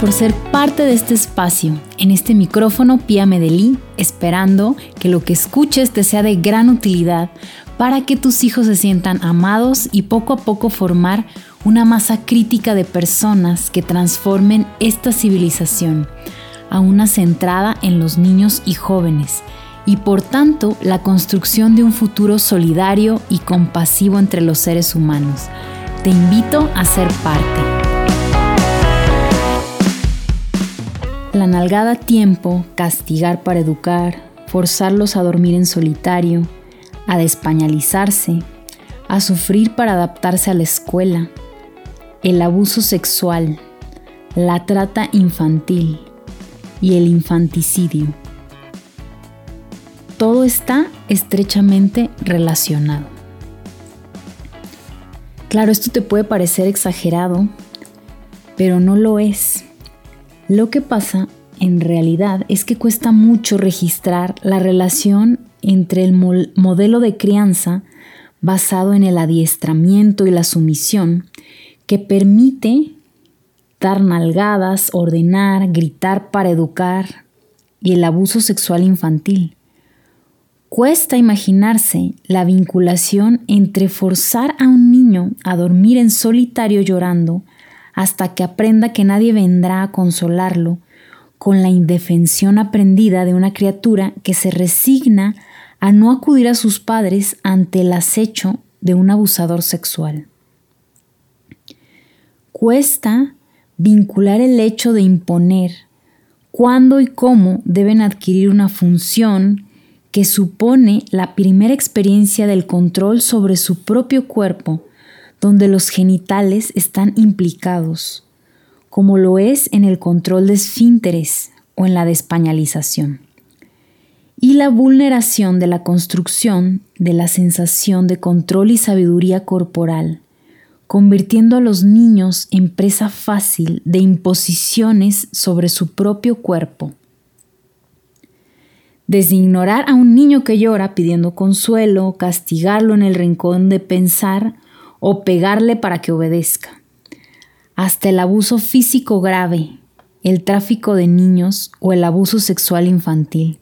Por ser parte de este espacio. En este micrófono, Pia Medellín, esperando que lo que escuches te sea de gran utilidad para que tus hijos se sientan amados y poco a poco formar una masa crítica de personas que transformen esta civilización a una centrada en los niños y jóvenes y por tanto la construcción de un futuro solidario y compasivo entre los seres humanos. Te invito a ser parte. La tiempo, castigar para educar, forzarlos a dormir en solitario, a despañalizarse, a sufrir para adaptarse a la escuela, el abuso sexual, la trata infantil y el infanticidio. Todo está estrechamente relacionado. Claro, esto te puede parecer exagerado, pero no lo es. Lo que pasa en realidad es que cuesta mucho registrar la relación entre el modelo de crianza basado en el adiestramiento y la sumisión que permite dar nalgadas, ordenar, gritar para educar y el abuso sexual infantil. Cuesta imaginarse la vinculación entre forzar a un niño a dormir en solitario llorando hasta que aprenda que nadie vendrá a consolarlo, con la indefensión aprendida de una criatura que se resigna a no acudir a sus padres ante el acecho de un abusador sexual. Cuesta vincular el hecho de imponer cuándo y cómo deben adquirir una función que supone la primera experiencia del control sobre su propio cuerpo donde los genitales están implicados, como lo es en el control de esfínteres o en la despañalización, y la vulneración de la construcción de la sensación de control y sabiduría corporal, convirtiendo a los niños en presa fácil de imposiciones sobre su propio cuerpo. Desde ignorar a un niño que llora pidiendo consuelo, castigarlo en el rincón de pensar, o pegarle para que obedezca, hasta el abuso físico grave, el tráfico de niños o el abuso sexual infantil.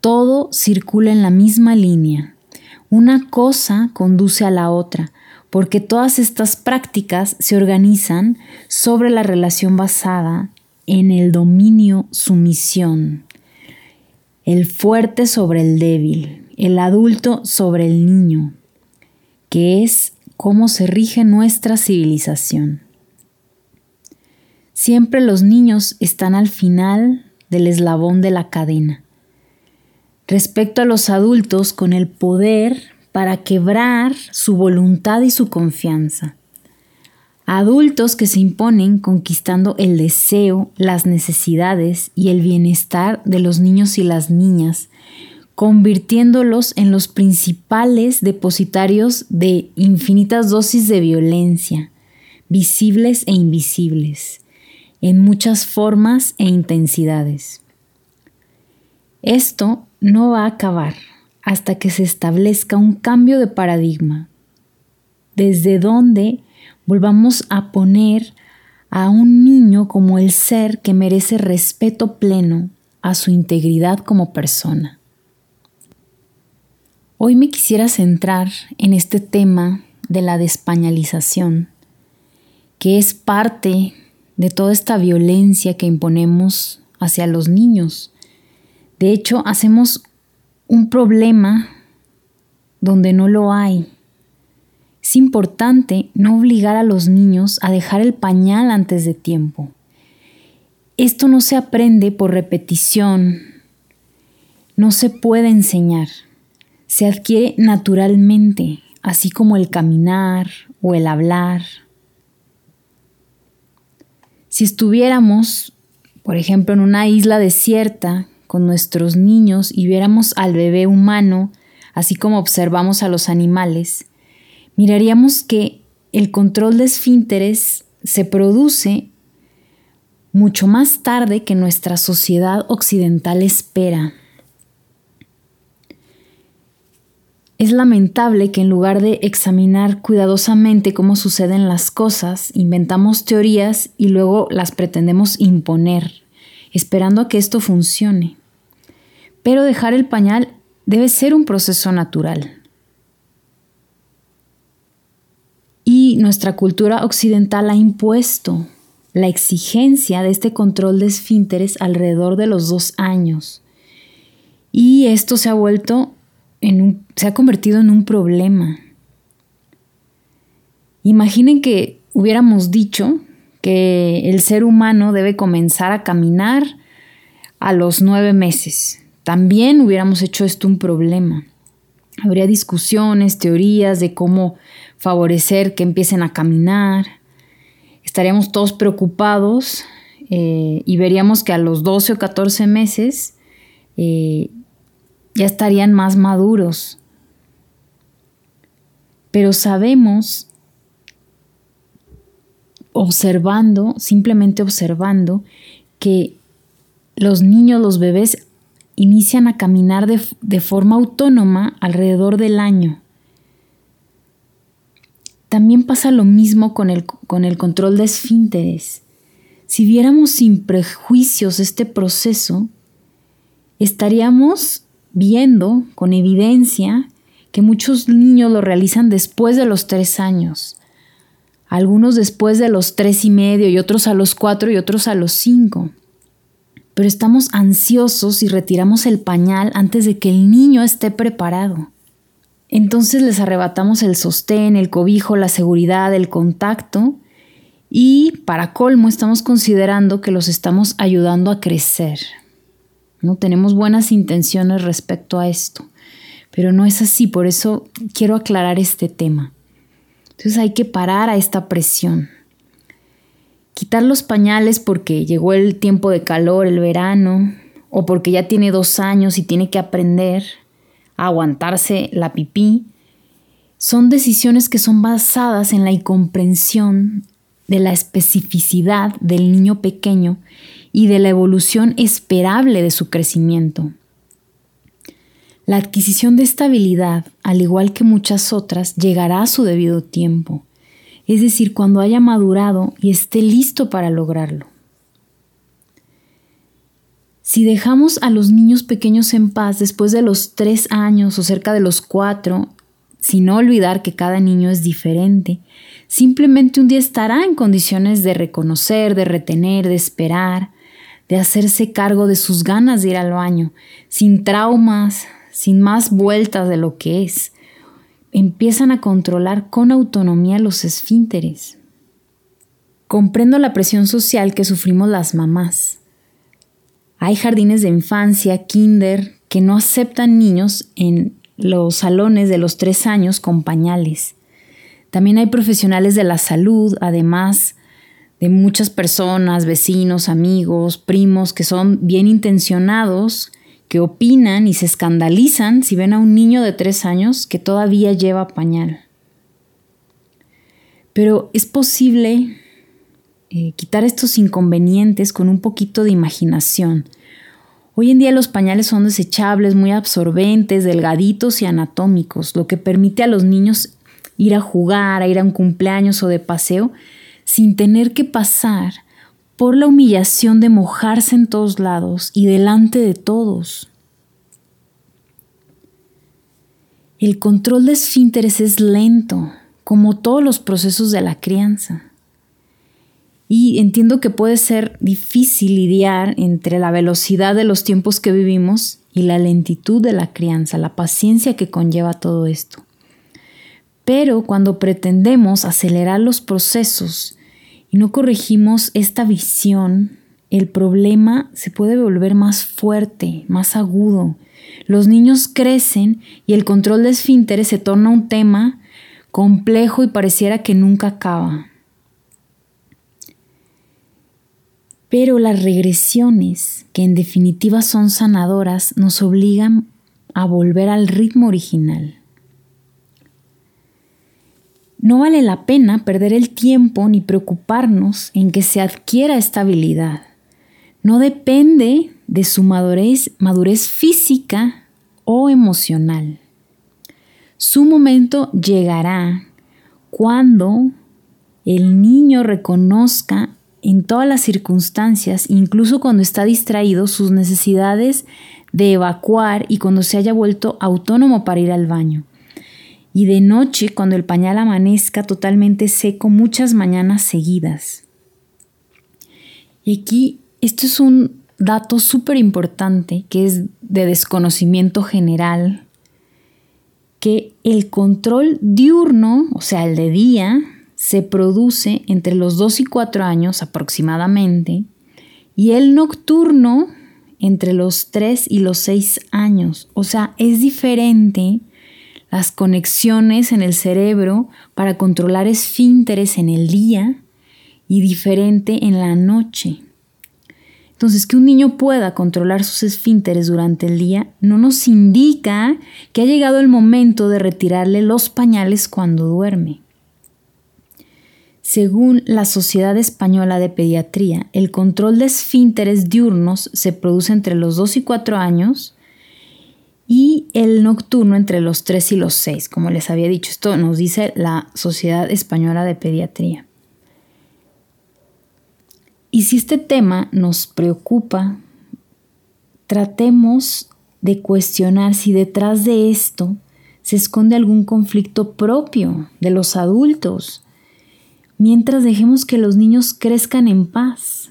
Todo circula en la misma línea. Una cosa conduce a la otra, porque todas estas prácticas se organizan sobre la relación basada en el dominio sumisión, el fuerte sobre el débil, el adulto sobre el niño, que es cómo se rige nuestra civilización. Siempre los niños están al final del eslabón de la cadena. Respecto a los adultos con el poder para quebrar su voluntad y su confianza. Adultos que se imponen conquistando el deseo, las necesidades y el bienestar de los niños y las niñas convirtiéndolos en los principales depositarios de infinitas dosis de violencia, visibles e invisibles, en muchas formas e intensidades. Esto no va a acabar hasta que se establezca un cambio de paradigma, desde donde volvamos a poner a un niño como el ser que merece respeto pleno a su integridad como persona. Hoy me quisiera centrar en este tema de la despañalización, que es parte de toda esta violencia que imponemos hacia los niños. De hecho, hacemos un problema donde no lo hay. Es importante no obligar a los niños a dejar el pañal antes de tiempo. Esto no se aprende por repetición, no se puede enseñar se adquiere naturalmente, así como el caminar o el hablar. Si estuviéramos, por ejemplo, en una isla desierta con nuestros niños y viéramos al bebé humano, así como observamos a los animales, miraríamos que el control de esfínteres se produce mucho más tarde que nuestra sociedad occidental espera. Es lamentable que en lugar de examinar cuidadosamente cómo suceden las cosas, inventamos teorías y luego las pretendemos imponer, esperando a que esto funcione. Pero dejar el pañal debe ser un proceso natural. Y nuestra cultura occidental ha impuesto la exigencia de este control de esfínteres alrededor de los dos años. Y esto se ha vuelto en un, se ha convertido en un problema. Imaginen que hubiéramos dicho que el ser humano debe comenzar a caminar a los nueve meses. También hubiéramos hecho esto un problema. Habría discusiones, teorías de cómo favorecer que empiecen a caminar, estaríamos todos preocupados eh, y veríamos que a los 12 o 14 meses eh, ya estarían más maduros. Pero sabemos, observando, simplemente observando, que los niños, los bebés, inician a caminar de, de forma autónoma alrededor del año. También pasa lo mismo con el, con el control de esfínteres. Si viéramos sin prejuicios este proceso, estaríamos viendo con evidencia que muchos niños lo realizan después de los tres años, algunos después de los tres y medio y otros a los cuatro y otros a los cinco. Pero estamos ansiosos y retiramos el pañal antes de que el niño esté preparado. Entonces les arrebatamos el sostén, el cobijo, la seguridad, el contacto y para colmo estamos considerando que los estamos ayudando a crecer. No tenemos buenas intenciones respecto a esto, pero no es así, por eso quiero aclarar este tema. Entonces hay que parar a esta presión. Quitar los pañales porque llegó el tiempo de calor, el verano, o porque ya tiene dos años y tiene que aprender aguantarse la pipí, son decisiones que son basadas en la incomprensión de la especificidad del niño pequeño y de la evolución esperable de su crecimiento. La adquisición de esta habilidad, al igual que muchas otras, llegará a su debido tiempo, es decir, cuando haya madurado y esté listo para lograrlo. Si dejamos a los niños pequeños en paz después de los tres años o cerca de los cuatro, sin olvidar que cada niño es diferente, simplemente un día estará en condiciones de reconocer, de retener, de esperar, de hacerse cargo de sus ganas de ir al baño, sin traumas, sin más vueltas de lo que es. Empiezan a controlar con autonomía los esfínteres. Comprendo la presión social que sufrimos las mamás hay jardines de infancia, kinder, que no aceptan niños en los salones de los tres años con pañales. También hay profesionales de la salud, además de muchas personas, vecinos, amigos, primos, que son bien intencionados, que opinan y se escandalizan si ven a un niño de tres años que todavía lleva pañal. Pero es posible eh, quitar estos inconvenientes con un poquito de imaginación. Hoy en día los pañales son desechables, muy absorbentes, delgaditos y anatómicos, lo que permite a los niños ir a jugar, a ir a un cumpleaños o de paseo, sin tener que pasar por la humillación de mojarse en todos lados y delante de todos. El control de esfínteres es lento, como todos los procesos de la crianza. Y entiendo que puede ser difícil lidiar entre la velocidad de los tiempos que vivimos y la lentitud de la crianza, la paciencia que conlleva todo esto. Pero cuando pretendemos acelerar los procesos y no corregimos esta visión, el problema se puede volver más fuerte, más agudo. Los niños crecen y el control de esfínteres se torna un tema complejo y pareciera que nunca acaba. Pero las regresiones, que en definitiva son sanadoras, nos obligan a volver al ritmo original. No vale la pena perder el tiempo ni preocuparnos en que se adquiera esta habilidad. No depende de su madurez, madurez física o emocional. Su momento llegará cuando el niño reconozca en todas las circunstancias, incluso cuando está distraído, sus necesidades de evacuar y cuando se haya vuelto autónomo para ir al baño. Y de noche, cuando el pañal amanezca totalmente seco muchas mañanas seguidas. Y aquí, esto es un dato súper importante que es de desconocimiento general, que el control diurno, o sea, el de día, se produce entre los 2 y 4 años aproximadamente y el nocturno entre los 3 y los 6 años. O sea, es diferente las conexiones en el cerebro para controlar esfínteres en el día y diferente en la noche. Entonces, que un niño pueda controlar sus esfínteres durante el día no nos indica que ha llegado el momento de retirarle los pañales cuando duerme. Según la Sociedad Española de Pediatría, el control de esfínteres diurnos se produce entre los 2 y 4 años y el nocturno entre los 3 y los 6, como les había dicho. Esto nos dice la Sociedad Española de Pediatría. Y si este tema nos preocupa, tratemos de cuestionar si detrás de esto se esconde algún conflicto propio de los adultos, mientras dejemos que los niños crezcan en paz.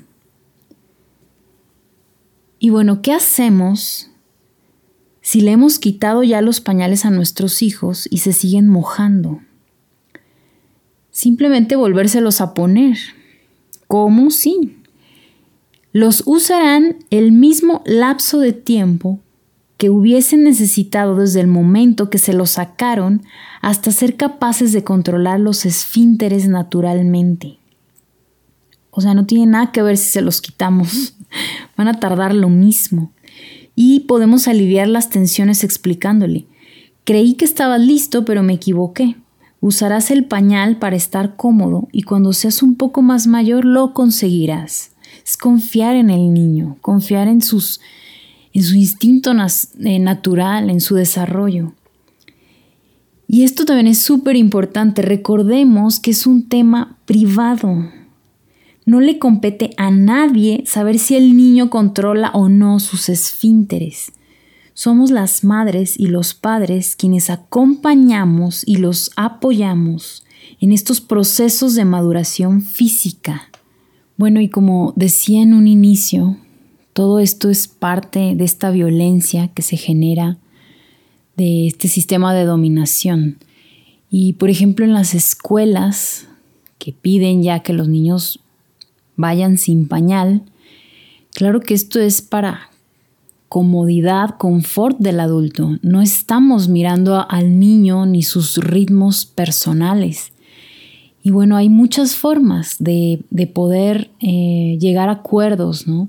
Y bueno, ¿qué hacemos si le hemos quitado ya los pañales a nuestros hijos y se siguen mojando? Simplemente volvérselos a poner ¿Cómo sí? Los usarán el mismo lapso de tiempo que hubiesen necesitado desde el momento que se los sacaron hasta ser capaces de controlar los esfínteres naturalmente. O sea, no tiene nada que ver si se los quitamos. Van a tardar lo mismo. Y podemos aliviar las tensiones explicándole. Creí que estabas listo, pero me equivoqué. Usarás el pañal para estar cómodo y cuando seas un poco más mayor lo conseguirás. Es confiar en el niño, confiar en, sus, en su instinto eh, natural, en su desarrollo. Y esto también es súper importante. Recordemos que es un tema privado. No le compete a nadie saber si el niño controla o no sus esfínteres. Somos las madres y los padres quienes acompañamos y los apoyamos en estos procesos de maduración física. Bueno, y como decía en un inicio, todo esto es parte de esta violencia que se genera de este sistema de dominación. Y por ejemplo en las escuelas que piden ya que los niños vayan sin pañal, claro que esto es para comodidad, confort del adulto. No estamos mirando al niño ni sus ritmos personales. Y bueno, hay muchas formas de, poder eh, llegar a acuerdos, ¿no?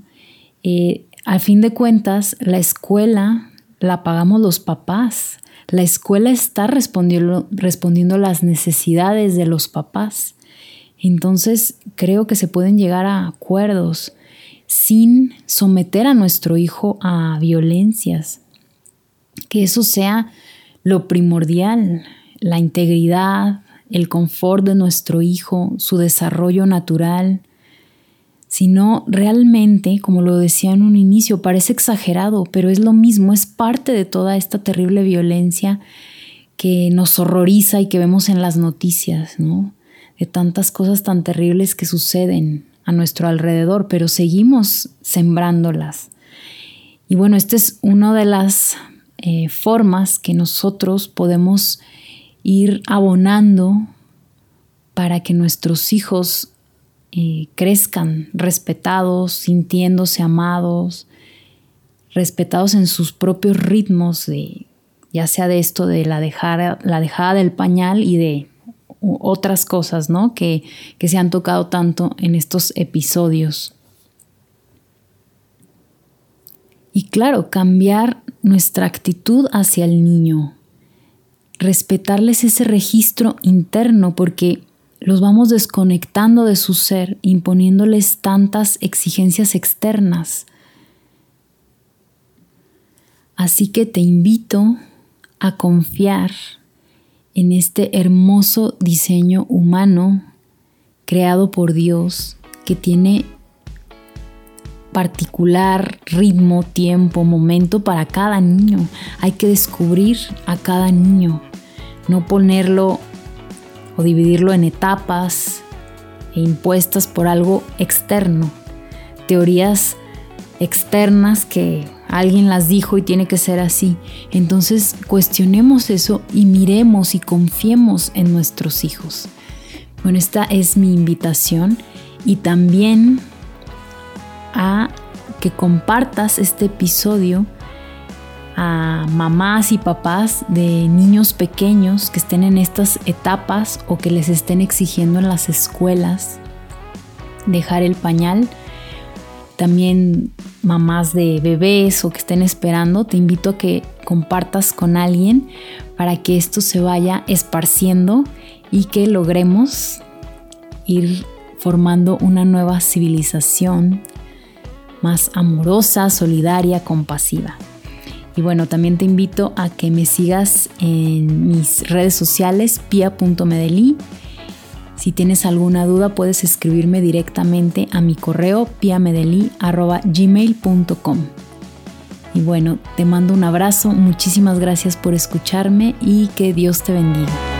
Eh, al fin de cuentas, la escuela la pagamos los papás. La escuela está respondiendo, respondiendo las necesidades de los papás. Entonces, creo que se pueden llegar a acuerdos sin someter a nuestro hijo a violencias. Que eso sea lo primordial, la integridad, el confort de nuestro hijo, su desarrollo natural, sino realmente, como lo decía en un inicio, parece exagerado, pero es lo mismo, es parte de toda esta terrible violencia que nos horroriza y que vemos en las noticias, ¿no? De tantas cosas tan terribles que suceden a nuestro alrededor, pero seguimos sembrándolas. Y bueno, esta es una de las eh, formas que nosotros podemos ir abonando para que nuestros hijos crezcan respetados, sintiéndose amados, respetados en sus propios ritmos, de, ya sea de esto de la dejada, la dejada del pañal y de otras cosas, ¿no? Que, que se han tocado tanto en estos episodios. Y claro, cambiar nuestra actitud hacia el niño, respetarles ese registro interno porque los vamos desconectando de su ser, imponiéndoles tantas exigencias externas. Así que te invito a confiar en este hermoso diseño humano creado por Dios que tiene particular ritmo, tiempo, momento para cada niño. Hay que descubrir a cada niño, no ponerlo o dividirlo en etapas e impuestas por algo externo. Teorías externas que alguien las dijo y tiene que ser así. Entonces cuestionemos eso y miremos y confiemos en nuestros hijos. Bueno, esta es mi invitación y también a que compartas este episodio a mamás y papás de niños pequeños que estén en estas etapas o que les estén exigiendo en las escuelas dejar el pañal. También mamás de bebés o que estén esperando, te invito a que compartas con alguien para que esto se vaya esparciendo y que logremos ir formando una nueva civilización más amorosa, solidaria, compasiva. Y bueno, también te invito a que me sigas en mis redes sociales, pia.medellí. Si tienes alguna duda, puedes escribirme directamente a mi correo piamedeli.gmail.com. Y bueno, te mando un abrazo, muchísimas gracias por escucharme y que Dios te bendiga.